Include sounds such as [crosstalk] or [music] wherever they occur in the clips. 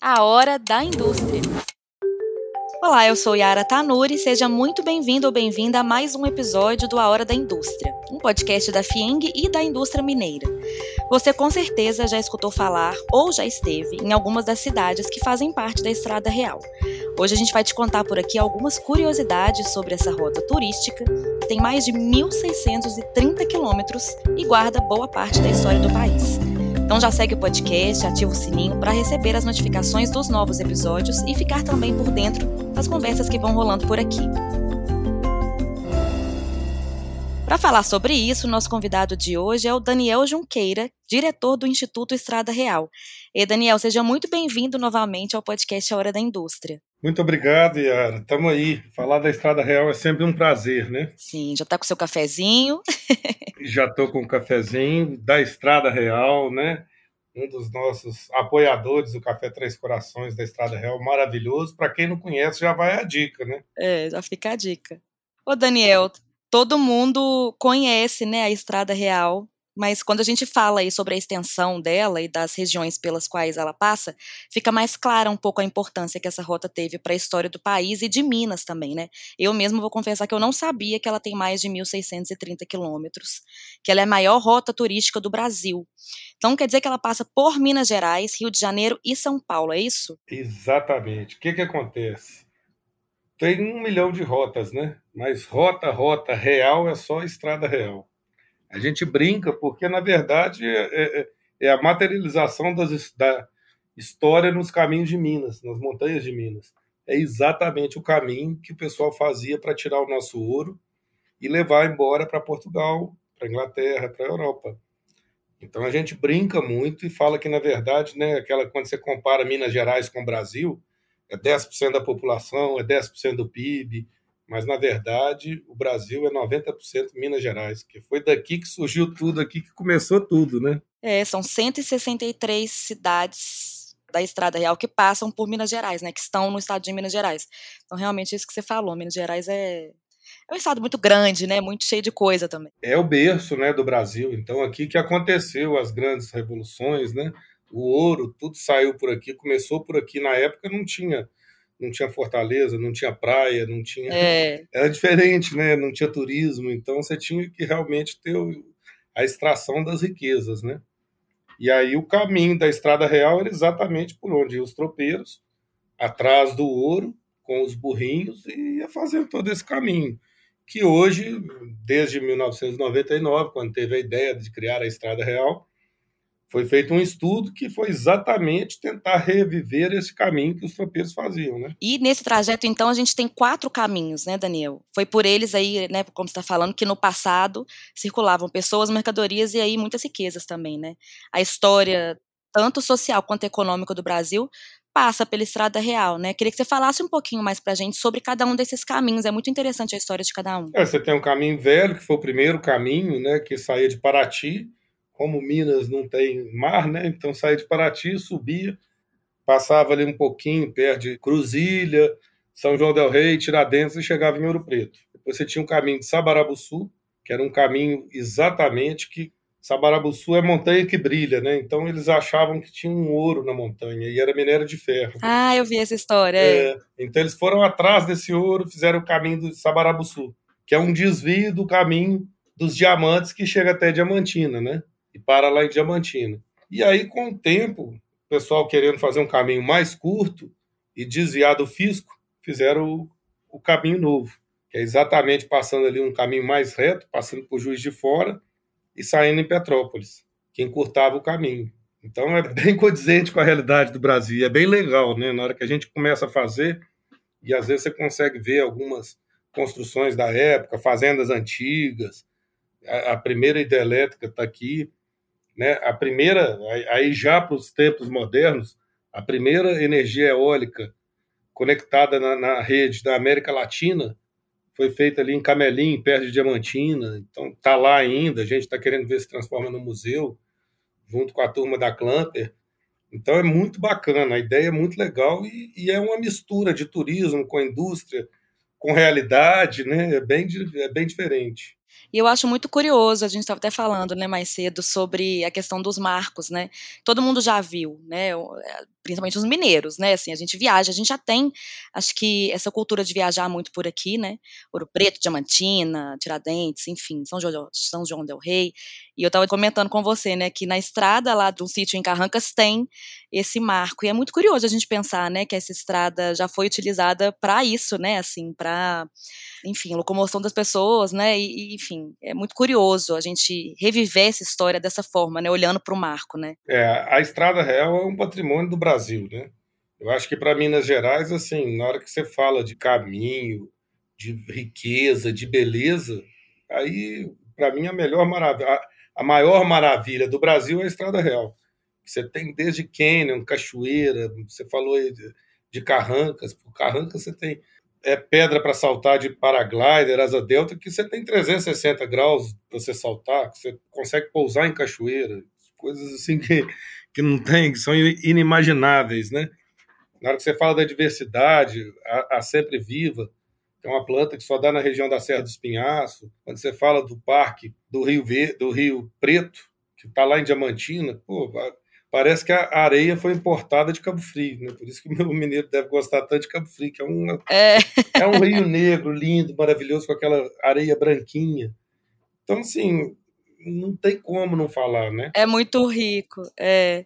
A Hora da Indústria. Olá, eu sou Yara Tanuri, seja muito bem-vindo ou bem-vinda a mais um episódio do A Hora da Indústria, um podcast da FIENG e da indústria mineira. Você com certeza já escutou falar ou já esteve em algumas das cidades que fazem parte da Estrada Real. Hoje a gente vai te contar por aqui algumas curiosidades sobre essa rota turística, que tem mais de 1.630 quilômetros e guarda boa parte da história do país. Então já segue o podcast, ativa o sininho para receber as notificações dos novos episódios e ficar também por dentro das conversas que vão rolando por aqui. Para falar sobre isso, nosso convidado de hoje é o Daniel Junqueira, diretor do Instituto Estrada Real. E Daniel, seja muito bem-vindo novamente ao podcast A Hora da Indústria. Muito obrigado, Yara. Estamos aí. Falar da Estrada Real é sempre um prazer, né? Sim, já está com seu cafezinho. [laughs] já estou com o cafezinho da Estrada Real, né? Um dos nossos apoiadores do Café Três Corações da Estrada Real, maravilhoso. Para quem não conhece, já vai a dica, né? É, já fica a dica. Ô, Daniel, todo mundo conhece, né, a Estrada Real mas quando a gente fala aí sobre a extensão dela e das regiões pelas quais ela passa, fica mais clara um pouco a importância que essa rota teve para a história do país e de Minas também, né? Eu mesmo vou confessar que eu não sabia que ela tem mais de 1.630 quilômetros, que ela é a maior rota turística do Brasil. Então quer dizer que ela passa por Minas Gerais, Rio de Janeiro e São Paulo, é isso? Exatamente. O que, que acontece? Tem um milhão de rotas, né? Mas rota, rota real é só estrada real. A gente brinca porque, na verdade, é, é, é a materialização das, da história nos caminhos de Minas, nas montanhas de Minas. É exatamente o caminho que o pessoal fazia para tirar o nosso ouro e levar embora para Portugal, para Inglaterra, para a Europa. Então a gente brinca muito e fala que, na verdade, né, aquela, quando você compara Minas Gerais com o Brasil, é 10% da população, é 10% do PIB, mas na verdade o Brasil é 90% Minas Gerais, que foi daqui que surgiu tudo, aqui que começou tudo, né? É, são 163 cidades da Estrada Real que passam por Minas Gerais, né, que estão no estado de Minas Gerais. Então realmente é isso que você falou, Minas Gerais é é um estado muito grande, né, muito cheio de coisa também. É o berço, né, do Brasil. Então aqui que aconteceu as grandes revoluções, né? O ouro, tudo saiu por aqui, começou por aqui. Na época não tinha não tinha fortaleza, não tinha praia, não tinha. É. [laughs] Era diferente, né? Não tinha turismo, então você tinha que realmente ter a extração das riquezas, né? E aí o caminho da Estrada Real era exatamente por onde iam os tropeiros, atrás do ouro, com os burrinhos, e ia fazendo todo esse caminho. Que hoje, desde 1999, quando teve a ideia de criar a Estrada Real, foi feito um estudo que foi exatamente tentar reviver esse caminho que os tropeiros faziam, né? E nesse trajeto, então, a gente tem quatro caminhos, né, Daniel? Foi por eles aí, né, como você está falando, que no passado circulavam pessoas, mercadorias e aí muitas riquezas também, né? A história, tanto social quanto econômica do Brasil, passa pela Estrada Real, né? Queria que você falasse um pouquinho mais pra gente sobre cada um desses caminhos. É muito interessante a história de cada um. É, você tem o um caminho velho, que foi o primeiro caminho, né, que saía de Paraty, como Minas não tem mar, né? Então saía de Paraty, subia, passava ali um pouquinho perto de Cruzilha, São João del Rei, Tiradentes e chegava em Ouro Preto. Depois você tinha um caminho de Sabarabuçu, que era um caminho exatamente que Sabarabuçu é montanha que brilha, né? Então eles achavam que tinha um ouro na montanha e era minério de ferro. Ah, eu vi essa história. É. Então eles foram atrás desse ouro, fizeram o caminho de Sabarabuçu, que é um desvio do caminho dos diamantes que chega até Diamantina, né? E para lá em Diamantina. E aí, com o tempo, o pessoal querendo fazer um caminho mais curto e desviar do fisco, fizeram o, o caminho novo, que é exatamente passando ali um caminho mais reto, passando por Juiz de Fora e saindo em Petrópolis, que encurtava o caminho. Então é bem [laughs] condizente com a realidade do Brasil, é bem legal, né? Na hora que a gente começa a fazer, e às vezes você consegue ver algumas construções da época, fazendas antigas, a, a primeira hidrelétrica está aqui, né? A primeira, aí já para os tempos modernos, a primeira energia eólica conectada na, na, rede da América Latina foi feita ali em Camelim, perto de Diamantina. Então está lá ainda. A gente está querendo ver se transforma no museu, junto com a turma da Clamper. Então é muito bacana, a ideia é muito legal e, e é uma mistura de turismo com indústria, com realidade, né? É bem, é bem diferente. E eu acho muito curioso, a gente estava até falando, né, mais cedo, sobre a questão dos marcos, né? Todo mundo já viu, né? É, principalmente os mineiros, né? Assim, a gente viaja, a gente já tem, acho que essa cultura de viajar muito por aqui, né? Ouro Preto, Diamantina, Tiradentes, enfim, São João, São João del Rei. E eu estava comentando com você, né, que na estrada lá do sítio em Carrancas tem esse marco. E é muito curioso a gente pensar, né, que essa estrada já foi utilizada para isso, né, assim, para, enfim, locomoção das pessoas, né? E, enfim, é muito curioso a gente reviver essa história dessa forma, né, olhando para o marco, né? É, a estrada real é um patrimônio do Brasil né? Eu acho que para Minas Gerais, assim, na hora que você fala de caminho, de riqueza, de beleza, aí, para mim, a melhor maravilha, a maior maravilha do Brasil é a Estrada Real. Você tem desde Canyon, Cachoeira, você falou de Carrancas, por Carrancas você tem é, pedra para saltar de paraglider, asa delta, que você tem 360 graus para você saltar, que você consegue pousar em cachoeira, coisas assim que que não tem, que são inimagináveis, né? Na hora que você fala da diversidade, a, a sempre viva, que é uma planta que só dá na região da Serra do Espinhaço. Quando você fala do parque do Rio, do Rio Preto, que está lá em Diamantina, pô, parece que a areia foi importada de Cabo Frio, né? Por isso que o meu mineiro deve gostar tanto de Cabo Frio, que é, um é. é um rio negro, lindo, maravilhoso, com aquela areia branquinha. Então, assim, não tem como não falar, né? É muito rico, é.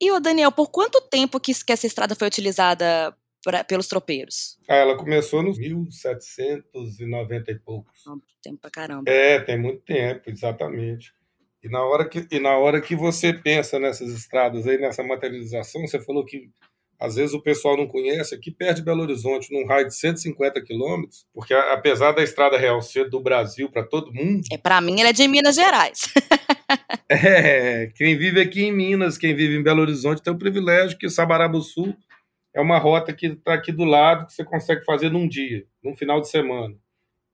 E o Daniel, por quanto tempo que, que essa estrada foi utilizada pra, pelos tropeiros? Ah, ela começou nos 1790 e poucos. Ah, tempo pra caramba. É, tem muito tempo, exatamente. E na hora que, e na hora que você pensa nessas estradas aí, nessa materialização, você falou que às vezes o pessoal não conhece, aqui perto de Belo Horizonte, num raio de 150 quilômetros, porque apesar da estrada real ser do Brasil para todo mundo. É, para mim, ela é de Minas Gerais. [laughs] é, quem vive aqui em Minas, quem vive em Belo Horizonte, tem o privilégio que Sul é uma rota que está aqui do lado, que você consegue fazer num dia, num final de semana.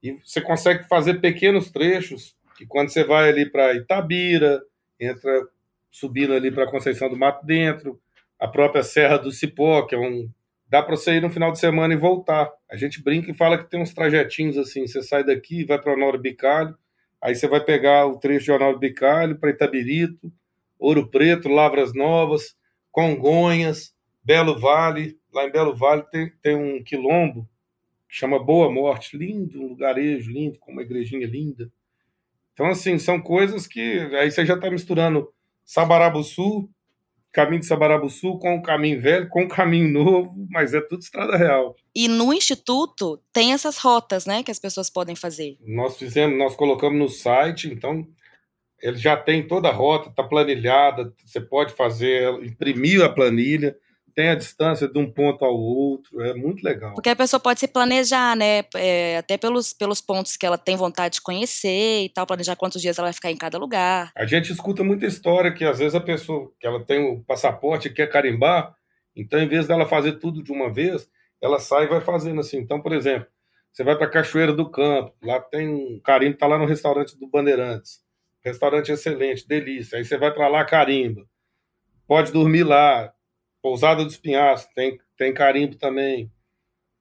E você consegue fazer pequenos trechos, que quando você vai ali para Itabira, entra subindo ali para Conceição do Mato Dentro, a própria Serra do Cipó, que é um. Dá para você ir no final de semana e voltar. A gente brinca e fala que tem uns trajetinhos assim: você sai daqui, vai para Honório Bicalho, aí você vai pegar o trecho de Honório Bicalho para Itabirito, Ouro Preto, Lavras Novas, Congonhas, Belo Vale. Lá em Belo Vale tem, tem um quilombo que chama Boa Morte, lindo, um lugarejo lindo, com uma igrejinha linda. Então, assim, são coisas que aí você já está misturando Sabarabuçu caminho de Sabarabuçu com o caminho velho, com o caminho novo, mas é tudo estrada real. E no instituto tem essas rotas, né, que as pessoas podem fazer. Nós fizemos, nós colocamos no site, então ele já tem toda a rota, está planilhada, você pode fazer, imprimir a planilha, tem a distância de um ponto ao outro, é muito legal. Porque a pessoa pode se planejar, né? É, até pelos, pelos pontos que ela tem vontade de conhecer e tal, planejar quantos dias ela vai ficar em cada lugar. A gente escuta muita história que às vezes a pessoa que ela tem o passaporte e quer carimbar, então em vez dela fazer tudo de uma vez, ela sai e vai fazendo assim. Então, por exemplo, você vai para Cachoeira do Campo, lá tem um carimbo, tá lá no restaurante do Bandeirantes. Restaurante excelente, delícia. Aí você vai para lá, carimba. Pode dormir lá, Pousada dos Pinhais tem, tem carimbo também.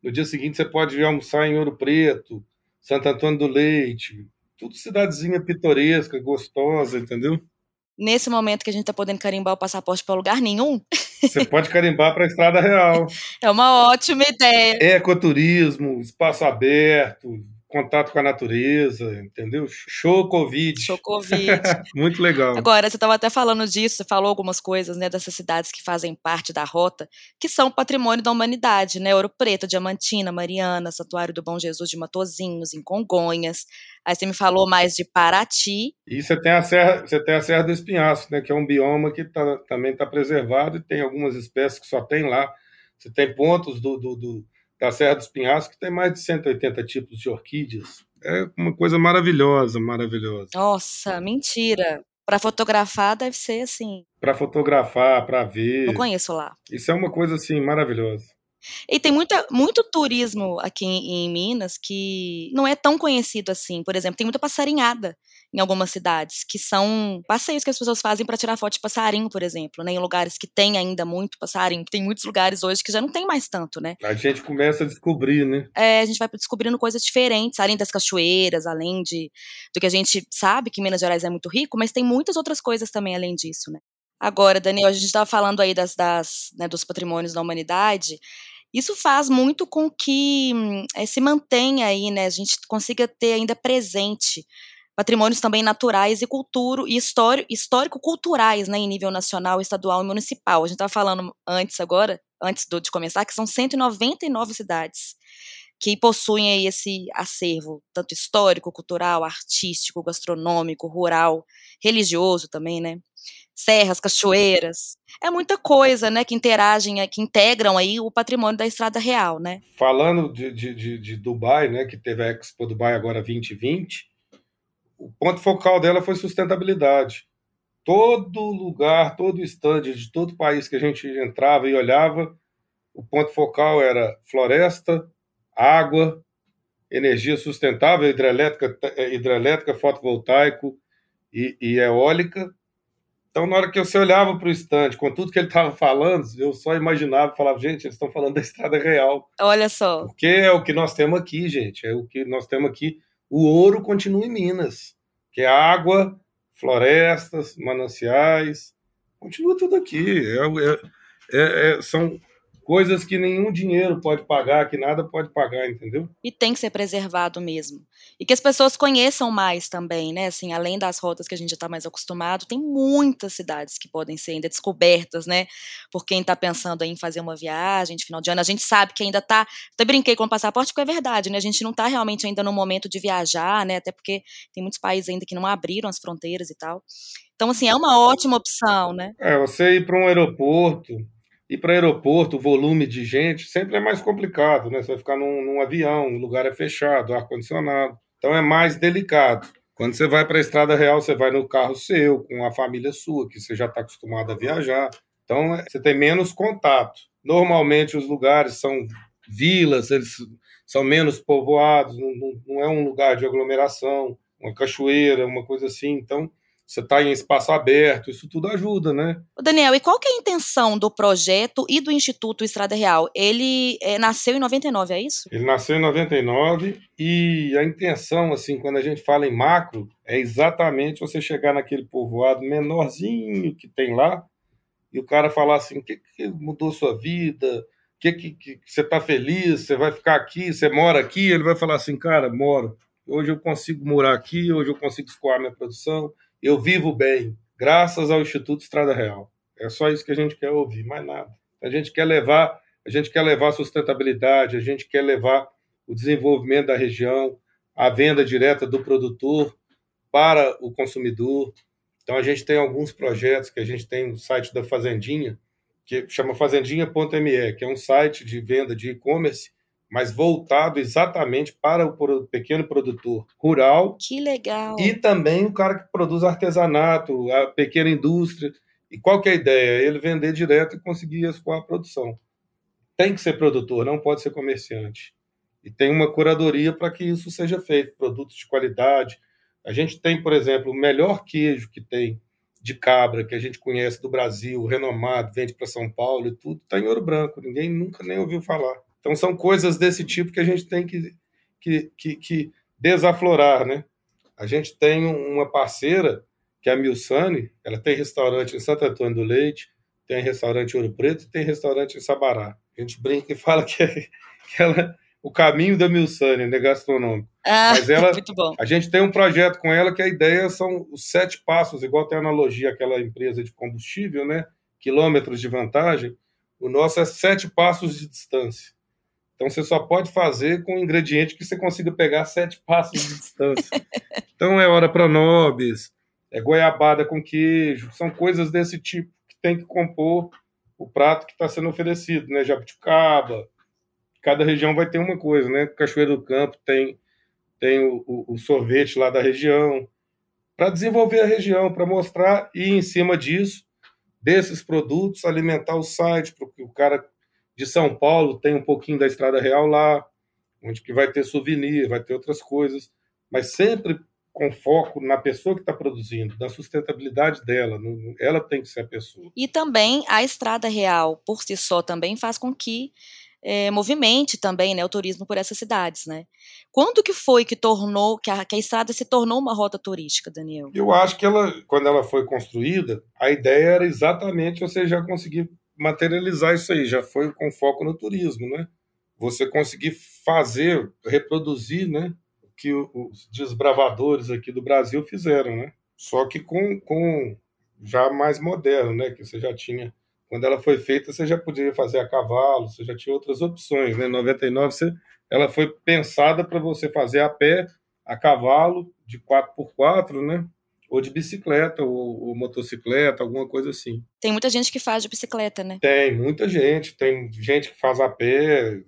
No dia seguinte você pode ir almoçar em Ouro Preto, Santo Antônio do Leite, tudo cidadezinha pitoresca, gostosa, entendeu? Nesse momento que a gente está podendo carimbar o passaporte para lugar nenhum. Você pode carimbar para a Estrada Real. [laughs] É uma ótima ideia. Ecoturismo, espaço aberto, contato com a natureza, entendeu? Show Covid. Show [laughs] Covid. Muito legal. Agora, você estava até falando disso, você falou algumas coisas, né, dessas cidades que fazem parte da rota, que são patrimônio da humanidade, né? Ouro Preto, Diamantina, Mariana, Santuário do Bom Jesus de Matozinhos, em Congonhas. Aí você me falou mais de Paraty. E você tem a Serra, você tem a Serra do Espinhaço, né, que é um bioma que tá, também está preservado e tem algumas espécies que só tem lá. Você tem pontos do, do, do da Serra dos Pinhais, que tem mais de 180 tipos de orquídeas. É uma coisa maravilhosa, maravilhosa. Nossa, mentira. Para fotografar deve ser assim. Para fotografar, para ver. Não conheço lá. Isso é uma coisa assim maravilhosa. E tem muita, muito turismo aqui em, em Minas que não é tão conhecido assim. Por exemplo, tem muita passarinhada em algumas cidades, que são passeios que as pessoas fazem para tirar foto de passarinho, por exemplo, né? Em lugares que tem ainda muito passarinho, tem muitos lugares hoje que já não tem mais tanto, né? A gente começa a descobrir, né? É, a gente vai descobrindo coisas diferentes, além das cachoeiras, além de do que a gente sabe que Minas Gerais é muito rico, mas tem muitas outras coisas também além disso, né? Agora, Daniel, a gente estava falando aí das, das né, dos patrimônios da humanidade. Isso faz muito com que é, se mantenha aí, né? A gente consiga ter ainda presente patrimônios também naturais e cultura e histórico-culturais, né, em nível nacional, estadual e municipal. A gente estava falando antes agora, antes de começar, que são 199 cidades que possuem aí esse acervo, tanto histórico, cultural, artístico, gastronômico, rural, religioso também, né? serras, cachoeiras. É muita coisa, né, que interagem, que integram aí o patrimônio da Estrada Real, né? Falando de, de, de Dubai, né, que teve a Expo Dubai agora 2020, o ponto focal dela foi sustentabilidade. Todo lugar, todo estande de todo país que a gente entrava e olhava, o ponto focal era floresta, água, energia sustentável, hidrelétrica, hidrelétrica fotovoltaico e, e eólica, então, na hora que você olhava para o estande, com tudo que ele estava falando, eu só imaginava, falava, gente, eles estão falando da estrada real. Olha só. Porque é o que nós temos aqui, gente. É o que nós temos aqui. O ouro continua em Minas, que é água, florestas, mananciais, continua tudo aqui. É, é, é, são coisas que nenhum dinheiro pode pagar, que nada pode pagar, entendeu? E tem que ser preservado mesmo. E que as pessoas conheçam mais também, né? Assim, além das rotas que a gente já está mais acostumado, tem muitas cidades que podem ser ainda descobertas, né? Por quem está pensando em fazer uma viagem de final de ano. A gente sabe que ainda está. Até brinquei com o passaporte, porque é verdade, né? A gente não está realmente ainda no momento de viajar, né? Até porque tem muitos países ainda que não abriram as fronteiras e tal. Então, assim, é uma ótima opção, né? É, você ir para um aeroporto, e para aeroporto, o volume de gente sempre é mais complicado, né? Você vai ficar num, num avião, o lugar é fechado, ar-condicionado. Então é mais delicado. Quando você vai para a estrada real, você vai no carro seu, com a família sua, que você já está acostumado a viajar. Então é, você tem menos contato. Normalmente os lugares são vilas, eles são menos povoados, não, não, não é um lugar de aglomeração, uma cachoeira, uma coisa assim. Então você está em espaço aberto, isso tudo ajuda, né? Daniel, e qual que é a intenção do projeto e do Instituto Estrada Real? Ele é, nasceu em 99, é isso? Ele nasceu em 99 e a intenção, assim, quando a gente fala em macro, é exatamente você chegar naquele povoado menorzinho que tem lá e o cara falar assim, o que, que mudou sua vida? O que, que, que você está feliz? Você vai ficar aqui? Você mora aqui? Ele vai falar assim, cara, moro. Hoje eu consigo morar aqui, hoje eu consigo escoar minha produção, eu vivo bem, graças ao Instituto Estrada Real. É só isso que a gente quer ouvir, mais nada. A gente quer levar, a gente quer levar sustentabilidade, a gente quer levar o desenvolvimento da região, a venda direta do produtor para o consumidor. Então a gente tem alguns projetos que a gente tem no site da Fazendinha, que chama fazendinha.me, que é um site de venda de e-commerce mas voltado exatamente para o pequeno produtor rural. Que legal! E também o cara que produz artesanato, a pequena indústria. E qual que é a ideia? Ele vender direto e conseguir escoar a produção. Tem que ser produtor, não pode ser comerciante. E tem uma curadoria para que isso seja feito, produtos de qualidade. A gente tem, por exemplo, o melhor queijo que tem de cabra que a gente conhece do Brasil, renomado, vende para São Paulo e tudo, está em Ouro Branco. Ninguém nunca nem ouviu falar. Então, são coisas desse tipo que a gente tem que, que, que, que desaflorar, né? A gente tem uma parceira, que é a Milsane, ela tem restaurante em Santo Antônio do Leite, tem restaurante em Ouro Preto e tem restaurante em Sabará. A gente brinca e fala que, é, que ela o caminho da Milsane, né, gastronômico. Ah, [laughs] Mas ela, muito bom. A gente tem um projeto com ela que a ideia são os sete passos, igual tem a analogia aquela empresa de combustível, né? Quilômetros de vantagem. O nosso é sete passos de distância. Então você só pode fazer com um ingrediente que você consiga pegar sete passos de distância. [laughs] então é hora pronobis, é goiabada com queijo, são coisas desse tipo que tem que compor o prato que está sendo oferecido, né? Jabuticaba, cada região vai ter uma coisa, né? Cachoeira do Campo tem tem o, o, o sorvete lá da região, para desenvolver a região, para mostrar e em cima disso desses produtos alimentar o site para que o cara de São Paulo tem um pouquinho da Estrada Real lá, onde que vai ter souvenir, vai ter outras coisas, mas sempre com foco na pessoa que está produzindo, na sustentabilidade dela, ela tem que ser a pessoa. E também a Estrada Real, por si só, também faz com que é, movimente também né, o turismo por essas cidades, né? Quando que foi que tornou que a, que a, estrada se tornou uma rota turística, Daniel? Eu acho que ela, quando ela foi construída, a ideia era exatamente você já conseguir materializar isso aí, já foi com foco no turismo, né? Você conseguir fazer, reproduzir, né, o que os desbravadores aqui do Brasil fizeram, né? Só que com, com já mais moderno, né? Que você já tinha quando ela foi feita, você já podia fazer a cavalo, você já tinha outras opções. Né? Em 99, você, ela foi pensada para você fazer a pé, a cavalo, de 4x4, né? Ou de bicicleta, ou, ou, motocicleta, alguma coisa assim. Tem muita gente que faz de bicicleta, né? Tem, muita gente. Tem gente que faz a pé.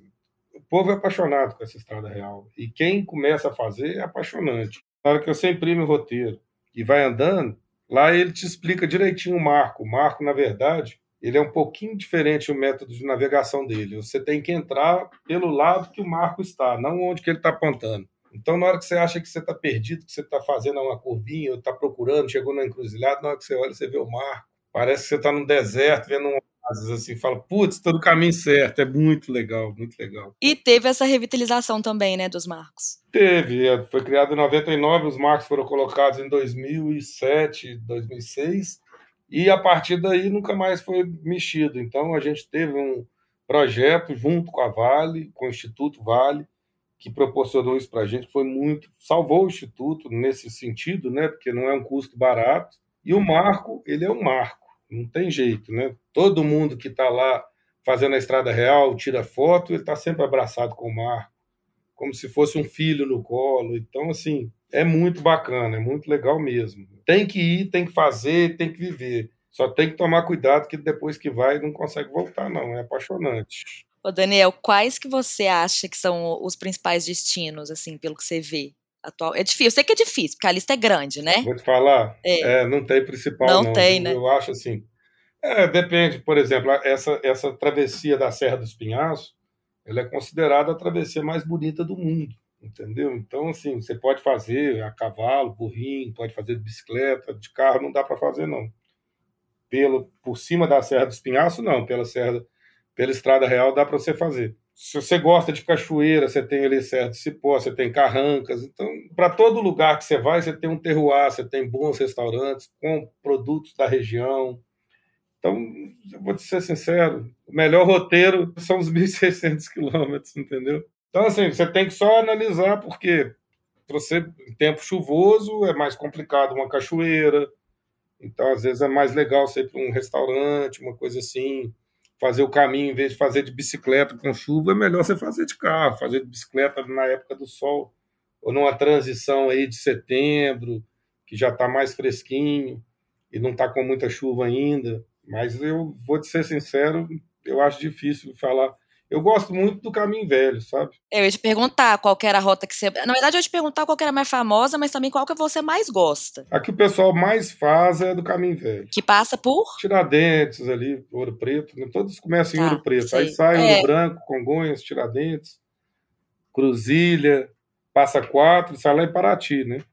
O povo é apaixonado com essa estrada real. E quem começa a fazer é apaixonante. Na hora que você imprime o roteiro e vai andando, lá ele te explica direitinho o marco. O marco, na verdade, ele é um pouquinho diferente o método de navegação dele. Você tem que entrar pelo lado que o marco está, não onde que ele está apontando. Então, na hora que você acha que você está perdido, que você está fazendo uma curvinha, está procurando, chegou na encruzilhada, na hora que você olha, você vê o marco. Parece que você está no deserto, vendo um oásis, assim, fala, putz, estou no caminho certo. É muito legal, muito legal. E teve essa revitalização também, né, dos marcos? Teve, é, foi criado em 99, os marcos foram colocados em 2007, 2006, e a partir daí nunca mais foi mexido. Então a gente teve um projeto junto com a Vale, com o Instituto Vale, que proporcionou isso para a gente, foi muito, salvou o Instituto nesse sentido, né? Porque não é um custo barato. E o marco, ele é um marco, não tem jeito, né? Todo mundo que está lá fazendo a estrada real, tira foto, ele está sempre abraçado com o marco, como se fosse um filho no colo. Então, assim, é muito bacana, é muito legal mesmo. Tem que ir, tem que fazer, tem que viver. Só tem que tomar cuidado que depois que vai não consegue voltar, não. É apaixonante. Ô Daniel, quais que você acha que são os principais destinos, assim, pelo que você vê? Atual. É difícil, eu sei que é difícil, porque a lista é grande, né? Vou te falar, é. É, não tem principal, não. Não tem, né? Eu acho assim. É, depende, por exemplo, essa, essa travessia da Serra dos Pinhais, ela é considerada a travessia mais bonita do mundo entendeu? Então, assim, você pode fazer a cavalo, burrinho, pode fazer de bicicleta, de carro não dá para fazer, não. Pelo, por cima da Serra do Espinhaço, não. Pela Serra, pela Estrada Real dá para você fazer. Se você gosta de cachoeira, você tem ali do Cipó, você tem Carrancas. Então, para todo lugar que você vai, você tem um terroir, você tem bons restaurantes com produtos da região. Então, eu vou te ser sincero, o melhor roteiro são os [laughs] 1.600 quilômetros, entendeu? Então, assim, você tem que só analisar, porque você, em tempo chuvoso, é mais complicado uma cachoeira. Então, às vezes, é mais legal você ir para um restaurante, uma coisa assim. Fazer o caminho, em vez de fazer de bicicleta com chuva, é melhor você fazer de carro, fazer de bicicleta na época do sol, ou numa transição aí de setembro, que já está mais fresquinho e não está com muita chuva ainda. Mas eu vou te ser sincero, eu acho difícil falar eu gosto muito do caminho velho, sabe? Eu ia te perguntar qual era a rota que você. Na verdade, eu ia te perguntar qual era a mais famosa, mas também qual que você mais gosta. A que o pessoal mais faz é do caminho velho. Que passa por? Tiradentes ali, Ouro Preto. Né? Todos começam em tá, Ouro Preto. Sei. Aí sai é. Ouro Branco, Congonhas, Tiradentes, Cruzilha, passa quatro, sai lá em Paraty, né?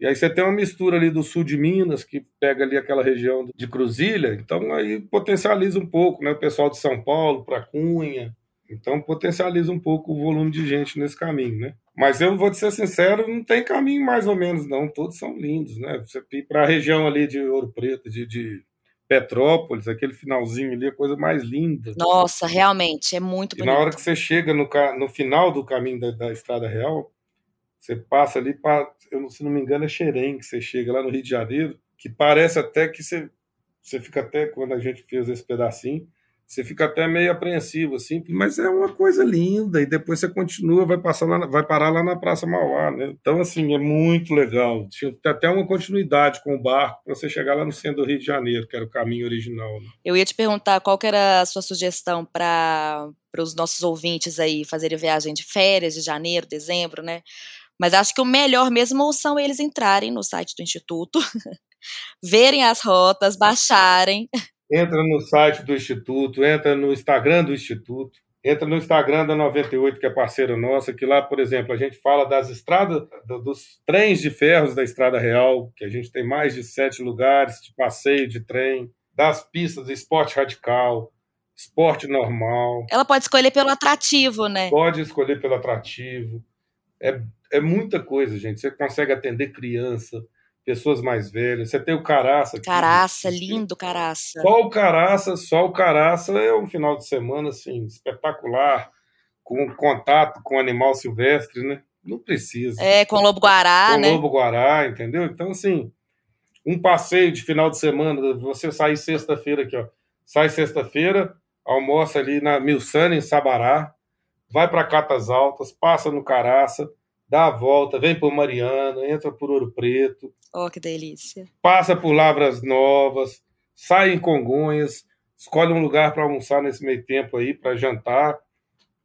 E aí você tem uma mistura ali do sul de Minas, que pega ali aquela região de Cruzilha, então aí potencializa um pouco, né? O pessoal de São Paulo para Cunha, então potencializa um pouco o volume de gente nesse caminho, né? Mas eu vou te ser sincero, não tem caminho mais ou menos, não. Todos são lindos, né? Você para a região ali de Ouro Preto, de, de, Petrópolis, aquele finalzinho ali, a coisa mais linda. Nossa, realmente, é muito bonito. E na hora que você chega no, no final do caminho da, da Estrada Real, você passa ali para, se não me engano, é Xerém, que você chega lá no Rio de Janeiro, que parece até que você, você fica até, quando a gente fez esse pedacinho, você fica até meio apreensivo, assim, mas é uma coisa linda, e depois você continua, vai, passar lá, vai parar lá na Praça Mauá, né? Então, assim, é muito legal. Tinha até uma continuidade com o barco para você chegar lá no centro do Rio de Janeiro, que era o caminho original. Né? Eu ia te perguntar qual era a sua sugestão para os nossos ouvintes aí fazerem viagem de férias, de janeiro, dezembro, né? Mas acho que o melhor mesmo são eles entrarem no site do Instituto, [laughs] verem as rotas, baixarem entra no site do Instituto, entra no Instagram do Instituto, entra no Instagram da 98, que é parceira nossa, que lá, por exemplo, a gente fala das estradas, dos trens de ferros da Estrada Real, que a gente tem mais de sete lugares de passeio de trem, das pistas de esporte radical, esporte normal. Ela pode escolher pelo atrativo, né? Pode escolher pelo atrativo. É, é muita coisa, gente. Você consegue atender criança, pessoas mais velhas. Você tem o Caraça. Caraça, lindo Caraça. Só o Caraça, só o Caraça é um final de semana assim espetacular, com contato com animal silvestre, né? Não precisa. É, com lobo guará, com né? lobo guará, entendeu? Então assim, um passeio de final de semana, você sair sexta-feira aqui, ó. Sai sexta-feira, almoça ali na Milsana, em Sabará, vai para Catas Altas, passa no Caraça, dá a volta, vem por Mariana, entra por Ouro Preto. Oh, que delícia. Passa por Lavras Novas, sai em Congonhas, escolhe um lugar para almoçar nesse meio tempo aí, para jantar,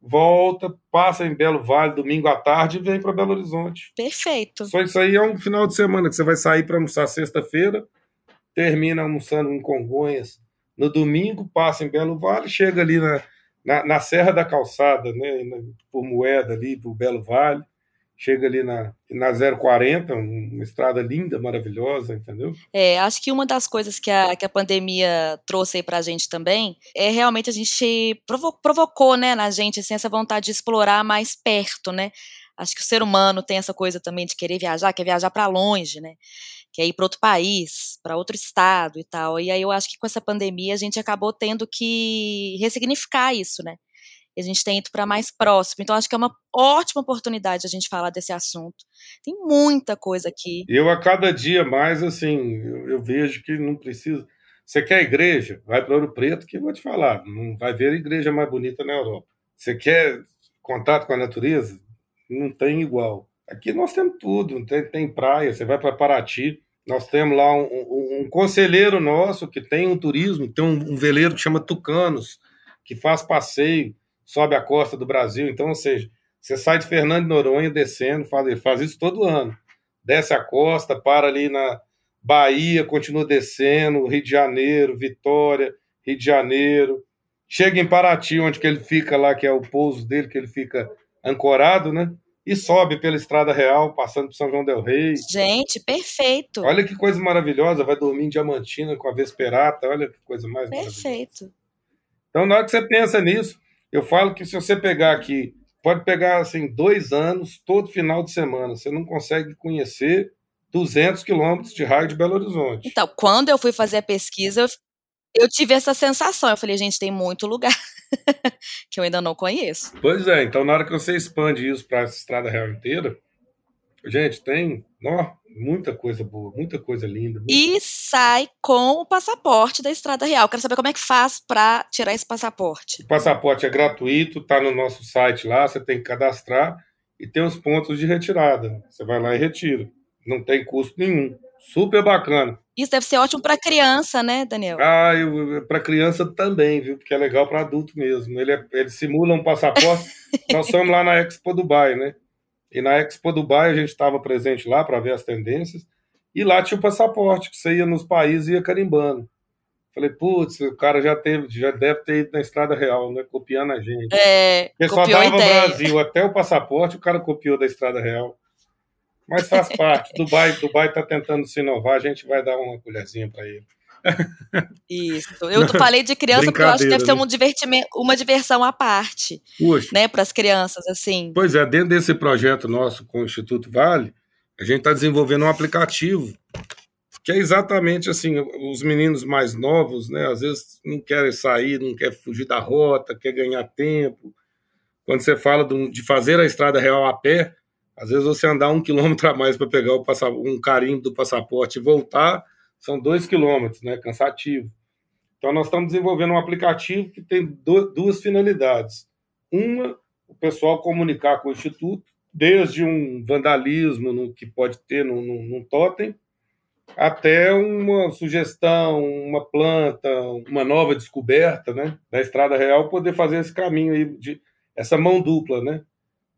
volta, passa em Belo Vale domingo à tarde e vem para Belo Horizonte. Perfeito. Só isso aí é um final de semana que você vai sair para almoçar sexta-feira, termina almoçando em Congonhas no domingo, passa em Belo Vale, chega ali na, na, na Serra da Calçada, né, por Moeda ali, por Belo Vale, chega ali na, na 040, uma estrada linda, maravilhosa, entendeu? É, acho que uma das coisas que a, que a pandemia trouxe aí pra gente também é realmente a gente provo provocou, né, na gente, assim, essa vontade de explorar mais perto, né? Acho que o ser humano tem essa coisa também de querer viajar, quer viajar para longe, né? Quer ir para outro país, para outro estado e tal. E aí eu acho que com essa pandemia a gente acabou tendo que ressignificar isso, né? A gente tem ido para mais próximo. Então, acho que é uma ótima oportunidade a gente falar desse assunto. Tem muita coisa aqui. Eu, a cada dia mais, assim, eu, eu vejo que não precisa. Você quer igreja? Vai para Ouro Preto, que eu vou te falar. Não vai ver igreja mais bonita na Europa. Você quer contato com a natureza? Não tem igual. Aqui nós temos tudo. Tem, tem praia, você vai para Paraty. Nós temos lá um, um, um, conselheiro nosso que tem um turismo, tem um, um veleiro que chama Tucanos, que faz passeio sobe a costa do Brasil. Então, ou seja, você sai de Fernando de Noronha descendo, faz, faz isso todo ano. Desce a costa, para ali na Bahia, continua descendo, Rio de Janeiro, Vitória, Rio de Janeiro. Chega em Paraty, onde que ele fica lá, que é o pouso dele, que ele fica ancorado, né? E sobe pela Estrada Real, passando por São João del Rei. Gente, perfeito. Olha que coisa maravilhosa, vai dormir em Diamantina com a Vesperata, olha que coisa mais Perfeito. Então, na hora que você pensa nisso, eu falo que se você pegar aqui, pode pegar assim dois anos, todo final de semana, você não consegue conhecer 200 quilômetros de raio de Belo Horizonte. Então, quando eu fui fazer a pesquisa, eu, eu tive essa sensação. Eu falei, gente, tem muito lugar [laughs] que eu ainda não conheço. Pois é, então na hora que você expande isso para essa estrada real inteira, gente, tem. Ó, muita coisa boa, muita coisa linda. E sai com o passaporte da Estrada Real. Quero saber como é que faz para tirar esse passaporte. O passaporte é gratuito, está no nosso site lá, você tem que cadastrar e tem os pontos de retirada. Você vai lá e retira. Não tem custo nenhum. Super bacana. Isso deve ser ótimo para criança, né, Daniel? Ah, para criança também, viu? Porque é legal para adulto mesmo. Ele, é, ele simula um passaporte. [laughs] Nós somos lá na Expo Dubai, né? E na Expo Dubai a gente estava presente lá para ver as tendências. E lá tinha o passaporte, que você ia nos países e ia carimbando. Falei, putz, o cara já teve, já deve ter ido na estrada real, né? Copiando a gente. É, Porque só dava Brasil até o passaporte, o cara copiou da estrada real. Mas faz [laughs] parte. Dubai, Dubai está tentando se inovar, a gente vai dar uma colherzinha para ele. Isso. [laughs] Eu falei de criança porque eu acho que deve ser né? um divertimento, uma diversão à parte, né, para as crianças assim. Pois é, dentro desse projeto nosso com o Instituto Vale, a gente está desenvolvendo um aplicativo que é exatamente assim, os meninos mais novos, né, às vezes não querem sair, não querem fugir da rota, quer ganhar tempo. Quando você fala de fazer a estrada real a pé, às vezes você andar um quilômetro a mais para pegar um carimbo do passaporte e voltar, são dois quilômetros, né? Cansativo. Então, nós estamos desenvolvendo um aplicativo que tem duas finalidades. Uma, o pessoal comunicar com o Instituto, desde um vandalismo no, que pode ter num, totem, até uma sugestão, uma planta, uma nova descoberta né, da Estrada Real, poder fazer esse caminho aí, de, essa mão dupla. Né?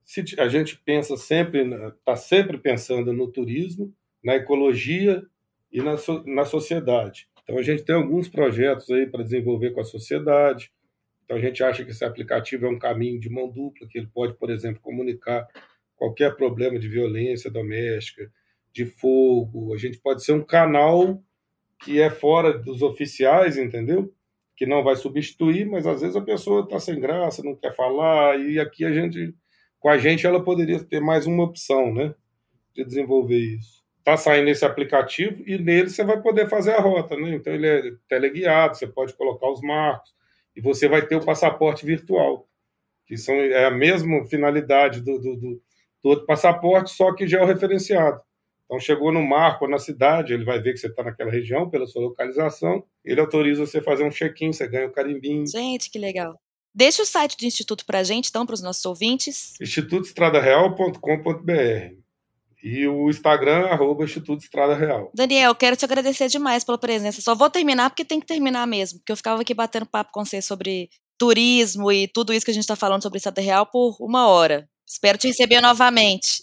Se a gente pensa sempre, está sempre pensando no turismo, na ecologia e na, so, na sociedade. Então a gente tem alguns projetos aí para desenvolver com a sociedade. Então a gente acha que esse aplicativo é um caminho de mão dupla, que ele pode, por exemplo, comunicar qualquer problema de violência doméstica, de fogo. A gente pode ser um canal que é fora dos oficiais, entendeu? Que não vai substituir, mas às vezes a pessoa está sem graça, não quer falar, e aqui a gente, com a gente, ela poderia ter mais uma opção, né? De desenvolver isso. Está saindo esse aplicativo e nele você vai poder fazer a rota, né? Então ele é teleguiado, você pode colocar os marcos e você vai ter o passaporte virtual, que são, é a mesma finalidade do, do, do, do outro passaporte, só que georreferenciado. Então, chegou no marco, na cidade, ele vai ver que você está naquela região, pela sua localização, ele autoriza você a fazer um check-in, você ganha o um carimbinho. Gente, que legal. Deixa o site do Instituto para a gente, então, para os nossos ouvintes. institutoestradareal.com.br e o Instagram, arroba Instituto Estrada Real. Daniel, quero te agradecer demais pela presença. Só vou terminar porque tem que terminar mesmo, porque eu ficava aqui batendo papo com você sobre turismo e tudo isso que a gente está falando sobre Estrada Real por uma hora. Espero te receber novamente.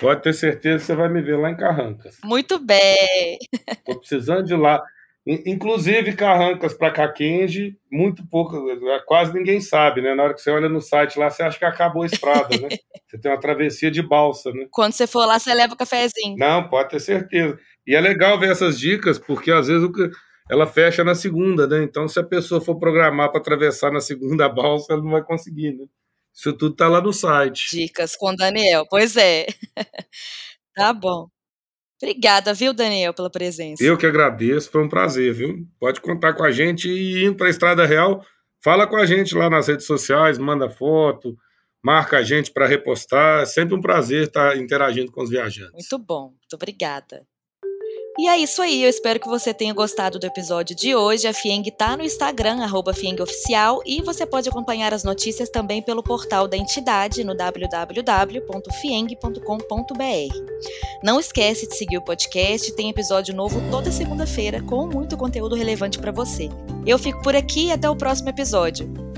Pode ter certeza que você vai me ver lá em Carrancas. Muito bem. Estou precisando de lá. Inclusive, Carrancas para Caquenge, muito pouco, quase ninguém sabe, né? Na hora que você olha no site lá, você acha que acabou a estrada, né? [laughs] Você tem uma travessia de balsa, né? Quando você for lá, você leva o cafezinho. Não, pode ter certeza. E é legal ver essas dicas, porque às vezes ela fecha na segunda, né? Então, se a pessoa for programar para atravessar na segunda balsa, ela não vai conseguir, né? Isso tudo tá lá no site. Dicas com Daniel. Pois é. [laughs] tá bom. Obrigada, viu, Daniel, pela presença. Eu que agradeço, foi um prazer, viu? Pode contar com a gente e indo para a Estrada Real, fala com a gente lá nas redes sociais, manda foto, marca a gente para repostar. É sempre um prazer estar interagindo com os viajantes. Muito bom, muito obrigada. E é isso aí, eu espero que você tenha gostado do episódio de hoje. A Fieng tá no Instagram, arroba Oficial, e você pode acompanhar as notícias também pelo portal da entidade no www.fieng.com.br. Não esquece de seguir o podcast, tem episódio novo toda segunda-feira com muito conteúdo relevante para você. Eu fico por aqui e até o próximo episódio.